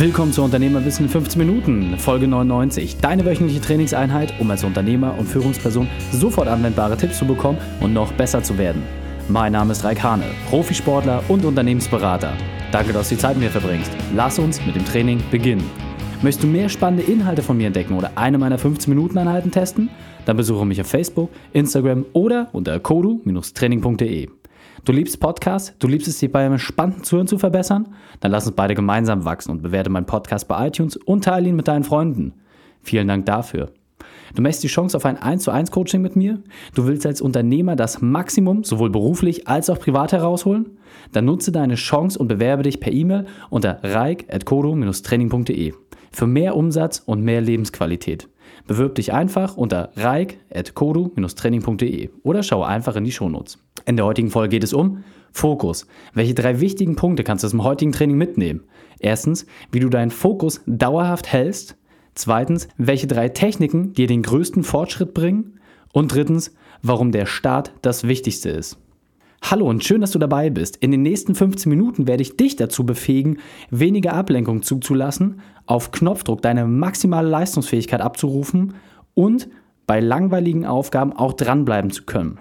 Willkommen zu Unternehmerwissen in 15 Minuten, Folge 99. Deine wöchentliche Trainingseinheit, um als Unternehmer und Führungsperson sofort anwendbare Tipps zu bekommen und noch besser zu werden. Mein Name ist Raik Hane, Profisportler und Unternehmensberater. Danke, dass du die Zeit mit mir verbringst. Lass uns mit dem Training beginnen. Möchtest du mehr spannende Inhalte von mir entdecken oder eine meiner 15-Minuten-Einheiten testen? Dann besuche mich auf Facebook, Instagram oder unter kodu-training.de. Du liebst Podcasts? Du liebst es, dich bei einem spannenden Zuhören zu verbessern? Dann lass uns beide gemeinsam wachsen und bewerte meinen Podcast bei iTunes und teile ihn mit deinen Freunden. Vielen Dank dafür. Du möchtest die Chance auf ein 1 zu 1 Coaching mit mir? Du willst als Unternehmer das Maximum sowohl beruflich als auch privat herausholen? Dann nutze deine Chance und bewerbe dich per E-Mail unter reik.kodo-training.de für mehr Umsatz und mehr Lebensqualität. Bewirb dich einfach unter reik.kodu-training.de oder schau einfach in die Shownotes. In der heutigen Folge geht es um Fokus. Welche drei wichtigen Punkte kannst du aus dem heutigen Training mitnehmen? Erstens, wie du deinen Fokus dauerhaft hältst. Zweitens, welche drei Techniken dir den größten Fortschritt bringen. Und drittens, warum der Start das Wichtigste ist. Hallo und schön, dass du dabei bist. In den nächsten 15 Minuten werde ich dich dazu befähigen, weniger Ablenkung zuzulassen, auf Knopfdruck deine maximale Leistungsfähigkeit abzurufen und bei langweiligen Aufgaben auch dranbleiben zu können.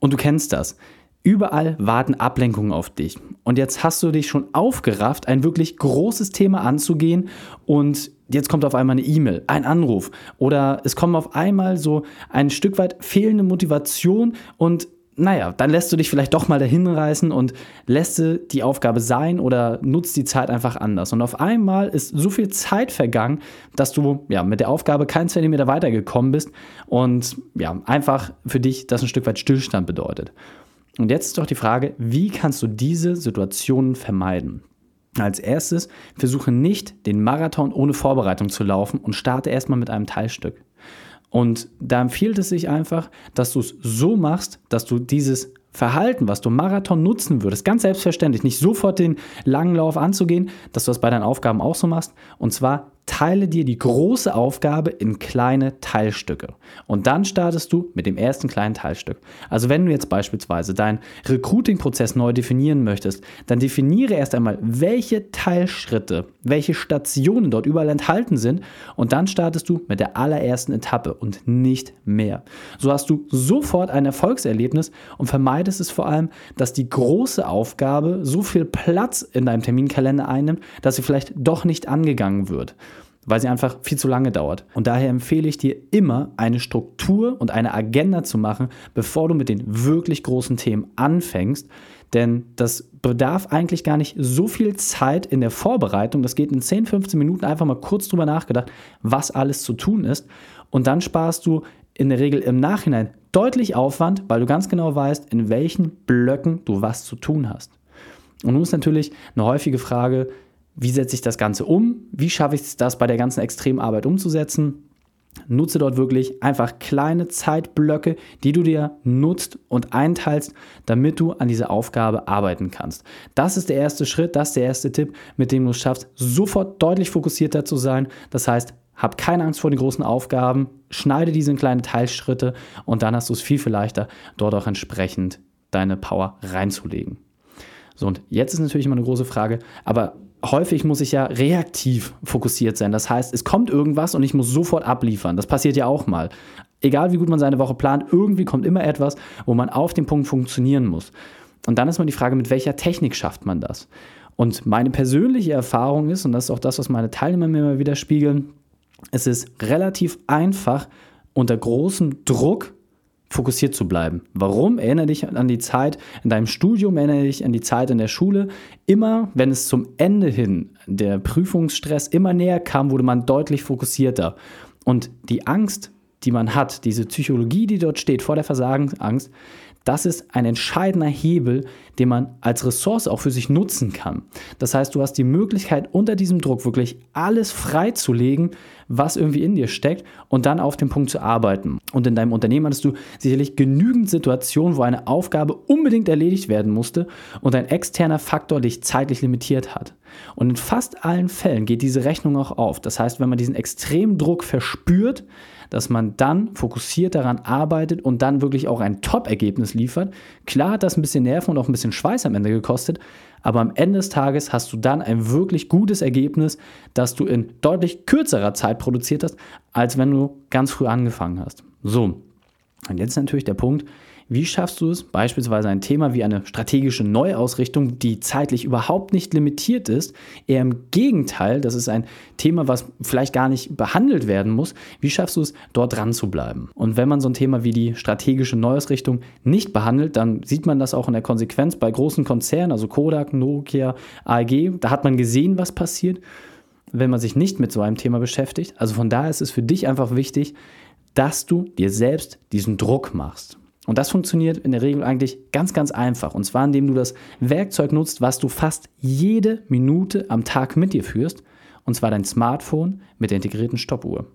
Und du kennst das. Überall warten Ablenkungen auf dich. Und jetzt hast du dich schon aufgerafft, ein wirklich großes Thema anzugehen und jetzt kommt auf einmal eine E-Mail, ein Anruf oder es kommt auf einmal so ein Stück weit fehlende Motivation und naja, dann lässt du dich vielleicht doch mal dahin reißen und lässt die Aufgabe sein oder nutzt die Zeit einfach anders. Und auf einmal ist so viel Zeit vergangen, dass du ja mit der Aufgabe keinen Zentimeter weitergekommen bist und ja, einfach für dich das ein Stück weit Stillstand bedeutet. Und jetzt ist doch die Frage, wie kannst du diese Situationen vermeiden? Als erstes versuche nicht, den Marathon ohne Vorbereitung zu laufen und starte erstmal mit einem Teilstück. Und da empfiehlt es sich einfach, dass du es so machst, dass du dieses Verhalten, was du Marathon nutzen würdest, ganz selbstverständlich, nicht sofort den langen Lauf anzugehen, dass du das bei deinen Aufgaben auch so machst. Und zwar teile dir die große Aufgabe in kleine Teilstücke. Und dann startest du mit dem ersten kleinen Teilstück. Also wenn du jetzt beispielsweise deinen Recruiting-Prozess neu definieren möchtest, dann definiere erst einmal, welche Teilschritte, welche Stationen dort überall enthalten sind und dann startest du mit der allerersten Etappe und nicht mehr. So hast du sofort ein Erfolgserlebnis und vermeidest es vor allem, dass die große Aufgabe so viel Platz in deinem Terminkalender einnimmt, dass sie vielleicht doch nicht angegangen wird weil sie einfach viel zu lange dauert. Und daher empfehle ich dir immer eine Struktur und eine Agenda zu machen, bevor du mit den wirklich großen Themen anfängst. Denn das bedarf eigentlich gar nicht so viel Zeit in der Vorbereitung. Das geht in 10, 15 Minuten einfach mal kurz drüber nachgedacht, was alles zu tun ist. Und dann sparst du in der Regel im Nachhinein deutlich Aufwand, weil du ganz genau weißt, in welchen Blöcken du was zu tun hast. Und nun ist natürlich eine häufige Frage, wie setze ich das Ganze um? Wie schaffe ich es, das bei der ganzen Extremarbeit umzusetzen? Nutze dort wirklich einfach kleine Zeitblöcke, die du dir nutzt und einteilst, damit du an dieser Aufgabe arbeiten kannst. Das ist der erste Schritt, das ist der erste Tipp, mit dem du es schaffst, sofort deutlich fokussierter zu sein. Das heißt, hab keine Angst vor den großen Aufgaben, schneide diese in kleine Teilschritte und dann hast du es viel, viel leichter, dort auch entsprechend deine Power reinzulegen. So, und jetzt ist natürlich immer eine große Frage, aber häufig muss ich ja reaktiv fokussiert sein. Das heißt, es kommt irgendwas und ich muss sofort abliefern. Das passiert ja auch mal. Egal wie gut man seine Woche plant, irgendwie kommt immer etwas, wo man auf dem Punkt funktionieren muss. Und dann ist mal die Frage, mit welcher Technik schafft man das? Und meine persönliche Erfahrung ist, und das ist auch das, was meine Teilnehmer mir immer wieder spiegeln, es ist relativ einfach, unter großem Druck fokussiert zu bleiben. Warum? Erinnere dich an die Zeit in deinem Studium, erinnere dich an die Zeit in der Schule. Immer, wenn es zum Ende hin der Prüfungsstress immer näher kam, wurde man deutlich fokussierter. Und die Angst, die man hat, diese Psychologie, die dort steht vor der Versagensangst, das ist ein entscheidender Hebel, den man als Ressource auch für sich nutzen kann. Das heißt, du hast die Möglichkeit, unter diesem Druck wirklich alles freizulegen, was irgendwie in dir steckt und dann auf den Punkt zu arbeiten. Und in deinem Unternehmen hattest du sicherlich genügend Situationen, wo eine Aufgabe unbedingt erledigt werden musste und ein externer Faktor dich zeitlich limitiert hat. Und in fast allen Fällen geht diese Rechnung auch auf. Das heißt, wenn man diesen extremen Druck verspürt, dass man dann fokussiert daran arbeitet und dann wirklich auch ein Top-Ergebnis liefert. Klar hat das ein bisschen Nerven und auch ein bisschen Schweiß am Ende gekostet, aber am Ende des Tages hast du dann ein wirklich gutes Ergebnis, das du in deutlich kürzerer Zeit produziert hast, als wenn du ganz früh angefangen hast. So, und jetzt natürlich der Punkt, wie schaffst du es, beispielsweise ein Thema wie eine strategische Neuausrichtung, die zeitlich überhaupt nicht limitiert ist, eher im Gegenteil, das ist ein Thema, was vielleicht gar nicht behandelt werden muss, wie schaffst du es, dort dran zu bleiben? Und wenn man so ein Thema wie die strategische Neuausrichtung nicht behandelt, dann sieht man das auch in der Konsequenz bei großen Konzernen, also Kodak, Nokia, AEG, da hat man gesehen, was passiert, wenn man sich nicht mit so einem Thema beschäftigt. Also von daher ist es für dich einfach wichtig, dass du dir selbst diesen Druck machst. Und das funktioniert in der Regel eigentlich ganz, ganz einfach. Und zwar, indem du das Werkzeug nutzt, was du fast jede Minute am Tag mit dir führst. Und zwar dein Smartphone mit der integrierten Stoppuhr.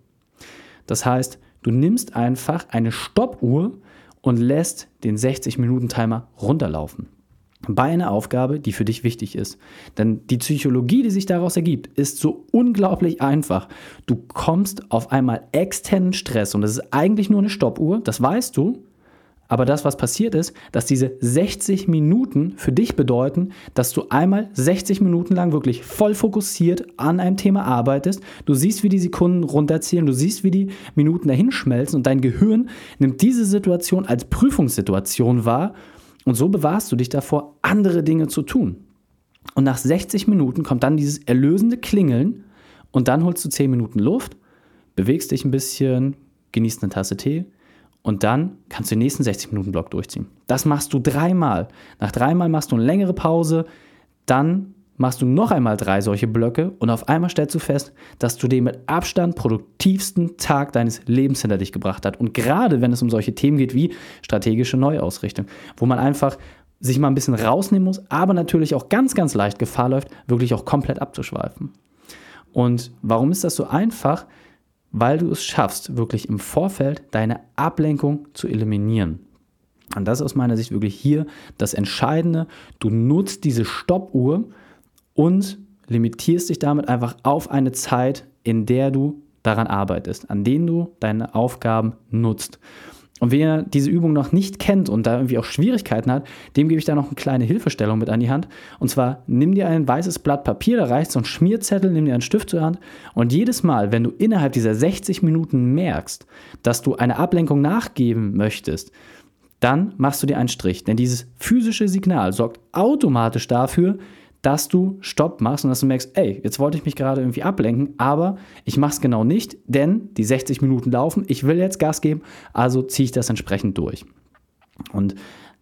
Das heißt, du nimmst einfach eine Stoppuhr und lässt den 60-Minuten-Timer runterlaufen. Bei einer Aufgabe, die für dich wichtig ist. Denn die Psychologie, die sich daraus ergibt, ist so unglaublich einfach. Du kommst auf einmal externen Stress und das ist eigentlich nur eine Stoppuhr, das weißt du, aber das, was passiert ist, dass diese 60 Minuten für dich bedeuten, dass du einmal 60 Minuten lang wirklich voll fokussiert an einem Thema arbeitest. Du siehst, wie die Sekunden runterzählen, du siehst, wie die Minuten dahin schmelzen. Und dein Gehirn nimmt diese Situation als Prüfungssituation wahr. Und so bewahrst du dich davor, andere Dinge zu tun. Und nach 60 Minuten kommt dann dieses erlösende Klingeln. Und dann holst du 10 Minuten Luft, bewegst dich ein bisschen, genießt eine Tasse Tee und dann kannst du den nächsten 60-Minuten-Block durchziehen. Das machst du dreimal. Nach dreimal machst du eine längere Pause, dann machst du noch einmal drei solche Blöcke und auf einmal stellst du fest, dass du den mit Abstand produktivsten Tag deines Lebens hinter dich gebracht hast. Und gerade wenn es um solche Themen geht wie strategische Neuausrichtung, wo man einfach sich mal ein bisschen rausnehmen muss, aber natürlich auch ganz, ganz leicht Gefahr läuft, wirklich auch komplett abzuschweifen. Und warum ist das so einfach? Weil du es schaffst, wirklich im Vorfeld deine Ablenkung zu eliminieren. Und das ist aus meiner Sicht wirklich hier das Entscheidende. Du nutzt diese Stoppuhr und limitierst dich damit einfach auf eine Zeit, in der du daran arbeitest, an denen du deine Aufgaben nutzt. Und wer diese Übung noch nicht kennt und da irgendwie auch Schwierigkeiten hat, dem gebe ich da noch eine kleine Hilfestellung mit an die Hand. Und zwar nimm dir ein weißes Blatt Papier, da reicht so ein Schmierzettel, nimm dir einen Stift zur Hand und jedes Mal, wenn du innerhalb dieser 60 Minuten merkst, dass du eine Ablenkung nachgeben möchtest, dann machst du dir einen Strich. Denn dieses physische Signal sorgt automatisch dafür, dass du Stopp machst und dass du merkst, ey, jetzt wollte ich mich gerade irgendwie ablenken, aber ich mache es genau nicht, denn die 60 Minuten laufen, ich will jetzt Gas geben, also ziehe ich das entsprechend durch. Und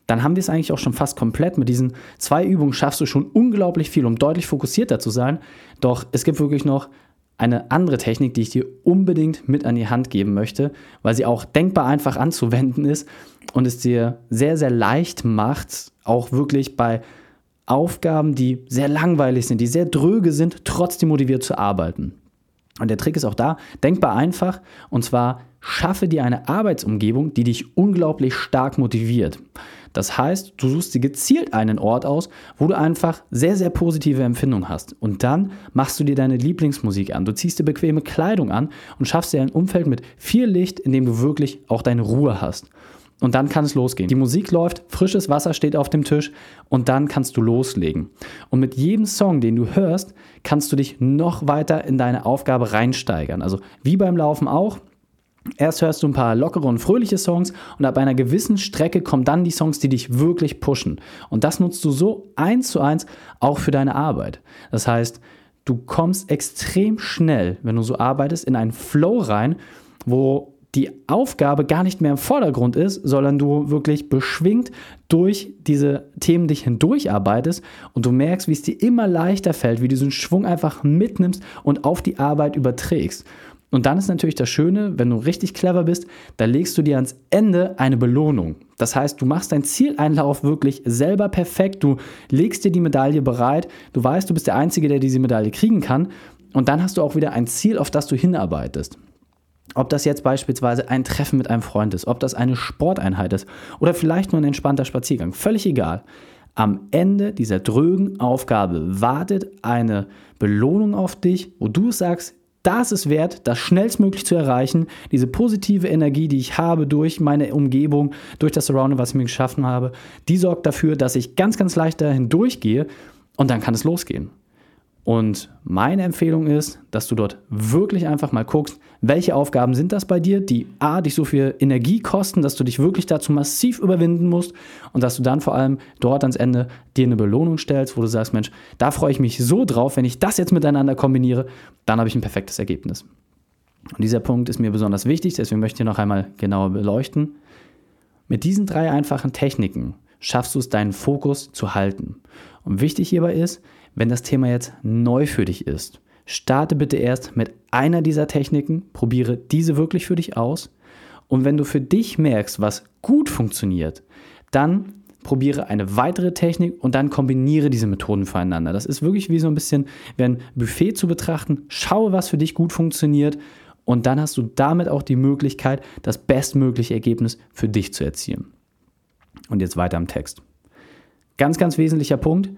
dann haben wir es eigentlich auch schon fast komplett. Mit diesen zwei Übungen schaffst du schon unglaublich viel, um deutlich fokussierter zu sein. Doch es gibt wirklich noch eine andere Technik, die ich dir unbedingt mit an die Hand geben möchte, weil sie auch denkbar einfach anzuwenden ist und es dir sehr, sehr leicht macht, auch wirklich bei Aufgaben, die sehr langweilig sind, die sehr dröge sind, trotzdem motiviert zu arbeiten. Und der Trick ist auch da, denkbar einfach, und zwar schaffe dir eine Arbeitsumgebung, die dich unglaublich stark motiviert. Das heißt, du suchst dir gezielt einen Ort aus, wo du einfach sehr, sehr positive Empfindungen hast. Und dann machst du dir deine Lieblingsmusik an. Du ziehst dir bequeme Kleidung an und schaffst dir ein Umfeld mit viel Licht, in dem du wirklich auch deine Ruhe hast. Und dann kann es losgehen. Die Musik läuft, frisches Wasser steht auf dem Tisch und dann kannst du loslegen. Und mit jedem Song, den du hörst, kannst du dich noch weiter in deine Aufgabe reinsteigern. Also wie beim Laufen auch. Erst hörst du ein paar lockere und fröhliche Songs und ab einer gewissen Strecke kommen dann die Songs, die dich wirklich pushen. Und das nutzt du so eins zu eins auch für deine Arbeit. Das heißt, du kommst extrem schnell, wenn du so arbeitest, in einen Flow rein, wo die Aufgabe gar nicht mehr im Vordergrund ist, sondern du wirklich beschwingt durch diese Themen dich hindurcharbeitest und du merkst, wie es dir immer leichter fällt, wie du diesen Schwung einfach mitnimmst und auf die Arbeit überträgst. Und dann ist natürlich das Schöne, wenn du richtig clever bist, da legst du dir ans Ende eine Belohnung. Das heißt, du machst deinen Zieleinlauf wirklich selber perfekt, du legst dir die Medaille bereit, du weißt, du bist der Einzige, der diese Medaille kriegen kann und dann hast du auch wieder ein Ziel, auf das du hinarbeitest. Ob das jetzt beispielsweise ein Treffen mit einem Freund ist, ob das eine Sporteinheit ist oder vielleicht nur ein entspannter Spaziergang, völlig egal. Am Ende dieser drögen Aufgabe wartet eine Belohnung auf dich, wo du sagst, da ist wert, das schnellstmöglich zu erreichen. Diese positive Energie, die ich habe durch meine Umgebung, durch das Surrounding, was ich mir geschaffen habe, die sorgt dafür, dass ich ganz, ganz leicht dahin durchgehe und dann kann es losgehen. Und meine Empfehlung ist, dass du dort wirklich einfach mal guckst, welche Aufgaben sind das bei dir, die A, dich so viel Energie kosten, dass du dich wirklich dazu massiv überwinden musst und dass du dann vor allem dort ans Ende dir eine Belohnung stellst, wo du sagst, Mensch, da freue ich mich so drauf, wenn ich das jetzt miteinander kombiniere, dann habe ich ein perfektes Ergebnis. Und dieser Punkt ist mir besonders wichtig, deswegen möchte ich noch einmal genauer beleuchten. Mit diesen drei einfachen Techniken schaffst du es, deinen Fokus zu halten. Und wichtig hierbei ist, wenn das Thema jetzt neu für dich ist, starte bitte erst mit einer dieser Techniken, probiere diese wirklich für dich aus. Und wenn du für dich merkst, was gut funktioniert, dann probiere eine weitere Technik und dann kombiniere diese Methoden voneinander. Das ist wirklich wie so ein bisschen wie ein Buffet zu betrachten. Schaue, was für dich gut funktioniert und dann hast du damit auch die Möglichkeit, das bestmögliche Ergebnis für dich zu erzielen. Und jetzt weiter im Text. Ganz, ganz wesentlicher Punkt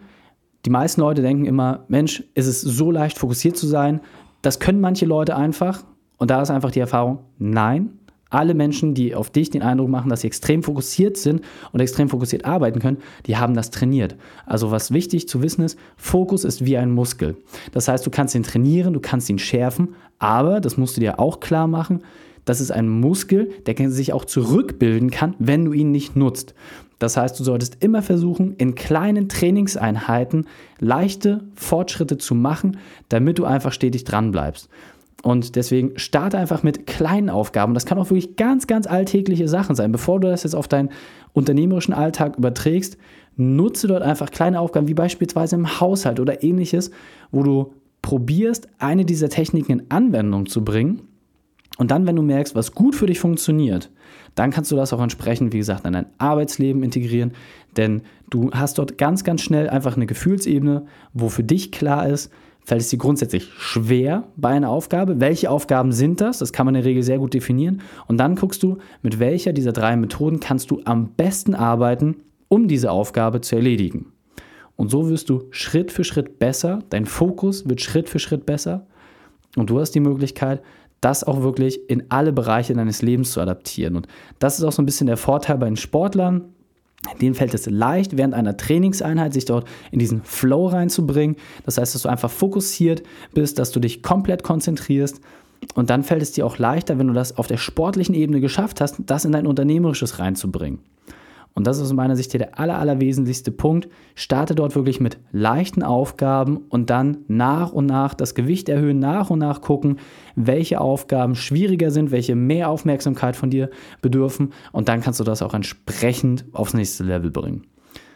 die meisten Leute denken immer, Mensch, ist es so leicht fokussiert zu sein? Das können manche Leute einfach. Und da ist einfach die Erfahrung, nein. Alle Menschen, die auf dich den Eindruck machen, dass sie extrem fokussiert sind und extrem fokussiert arbeiten können, die haben das trainiert. Also was wichtig zu wissen ist, Fokus ist wie ein Muskel. Das heißt, du kannst ihn trainieren, du kannst ihn schärfen, aber, das musst du dir auch klar machen, das ist ein Muskel, der sich auch zurückbilden kann, wenn du ihn nicht nutzt. Das heißt, du solltest immer versuchen, in kleinen Trainingseinheiten leichte Fortschritte zu machen, damit du einfach stetig dran bleibst. Und deswegen starte einfach mit kleinen Aufgaben. Das kann auch wirklich ganz, ganz alltägliche Sachen sein. Bevor du das jetzt auf deinen unternehmerischen Alltag überträgst, nutze dort einfach kleine Aufgaben, wie beispielsweise im Haushalt oder ähnliches, wo du probierst, eine dieser Techniken in Anwendung zu bringen. Und dann, wenn du merkst, was gut für dich funktioniert, dann kannst du das auch entsprechend, wie gesagt, in dein Arbeitsleben integrieren, denn du hast dort ganz, ganz schnell einfach eine Gefühlsebene, wo für dich klar ist, fällt es dir grundsätzlich schwer bei einer Aufgabe. Welche Aufgaben sind das? Das kann man in der Regel sehr gut definieren. Und dann guckst du, mit welcher dieser drei Methoden kannst du am besten arbeiten, um diese Aufgabe zu erledigen. Und so wirst du Schritt für Schritt besser, dein Fokus wird Schritt für Schritt besser und du hast die Möglichkeit, das auch wirklich in alle Bereiche deines Lebens zu adaptieren. Und das ist auch so ein bisschen der Vorteil bei den Sportlern. Denen fällt es leicht, während einer Trainingseinheit sich dort in diesen Flow reinzubringen. Das heißt, dass du einfach fokussiert bist, dass du dich komplett konzentrierst. Und dann fällt es dir auch leichter, wenn du das auf der sportlichen Ebene geschafft hast, das in dein Unternehmerisches reinzubringen. Und das ist aus meiner Sicht hier der aller, allerwesentlichste Punkt. Starte dort wirklich mit leichten Aufgaben und dann nach und nach das Gewicht erhöhen, nach und nach gucken, welche Aufgaben schwieriger sind, welche mehr Aufmerksamkeit von dir bedürfen. Und dann kannst du das auch entsprechend aufs nächste Level bringen.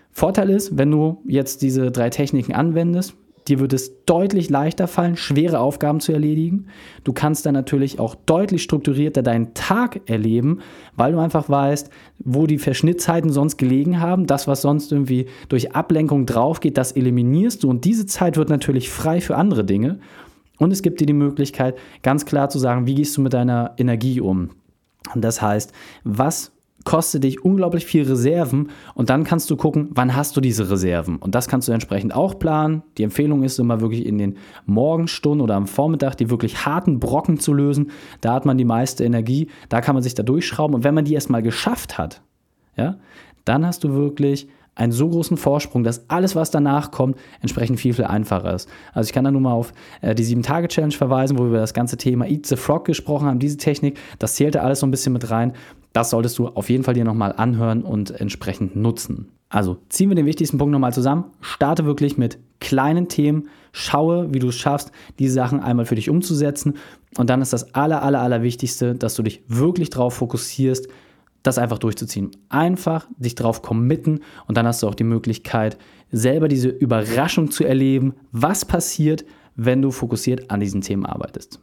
Vorteil ist, wenn du jetzt diese drei Techniken anwendest, Dir wird es deutlich leichter fallen, schwere Aufgaben zu erledigen. Du kannst dann natürlich auch deutlich strukturierter deinen Tag erleben, weil du einfach weißt, wo die Verschnittzeiten sonst gelegen haben. Das, was sonst irgendwie durch Ablenkung draufgeht, das eliminierst du. Und diese Zeit wird natürlich frei für andere Dinge. Und es gibt dir die Möglichkeit, ganz klar zu sagen, wie gehst du mit deiner Energie um. Das heißt, was kostet dich unglaublich viel Reserven und dann kannst du gucken, wann hast du diese Reserven. Und das kannst du entsprechend auch planen. Die Empfehlung ist immer wirklich in den Morgenstunden oder am Vormittag die wirklich harten Brocken zu lösen. Da hat man die meiste Energie, da kann man sich da durchschrauben. Und wenn man die erstmal geschafft hat, ja, dann hast du wirklich einen so großen Vorsprung, dass alles, was danach kommt, entsprechend viel, viel einfacher ist. Also ich kann da nur mal auf äh, die 7-Tage-Challenge verweisen, wo wir über das ganze Thema Eat the Frog gesprochen haben. Diese Technik, das zählte alles so ein bisschen mit rein. Das solltest du auf jeden Fall dir nochmal anhören und entsprechend nutzen. Also ziehen wir den wichtigsten Punkt nochmal zusammen. Starte wirklich mit kleinen Themen. Schaue, wie du es schaffst, diese Sachen einmal für dich umzusetzen. Und dann ist das aller, aller, aller Wichtigste, dass du dich wirklich darauf fokussierst, das einfach durchzuziehen. Einfach dich darauf committen und dann hast du auch die Möglichkeit, selber diese Überraschung zu erleben, was passiert, wenn du fokussiert an diesen Themen arbeitest.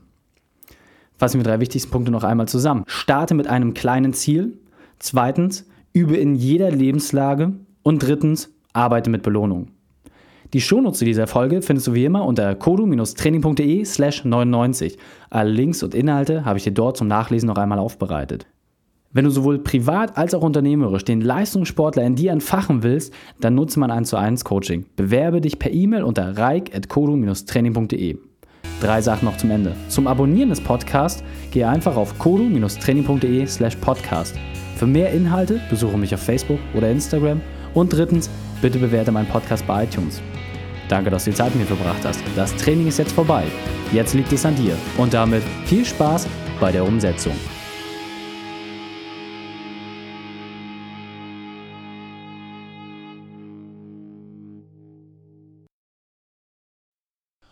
Fassen wir drei wichtigsten Punkte noch einmal zusammen. Starte mit einem kleinen Ziel. Zweitens, übe in jeder Lebenslage. Und drittens, arbeite mit Belohnung. Die Shownotes zu dieser Folge findest du wie immer unter kodu-training.de slash 99. Alle Links und Inhalte habe ich dir dort zum Nachlesen noch einmal aufbereitet. Wenn du sowohl privat als auch unternehmerisch den Leistungssportler in dir entfachen willst, dann nutze mein 1 zu 1 Coaching. Bewerbe dich per E-Mail unter reik.kodu-training.de. drei Sachen noch zum Ende. Zum Abonnieren des Podcasts gehe einfach auf kodu-training.de slash podcast. Für mehr Inhalte besuche mich auf Facebook oder Instagram. Und drittens, bitte bewerte meinen Podcast bei iTunes. Danke, dass du die Zeit mit mir verbracht hast. Das Training ist jetzt vorbei. Jetzt liegt es an dir. Und damit viel Spaß bei der Umsetzung.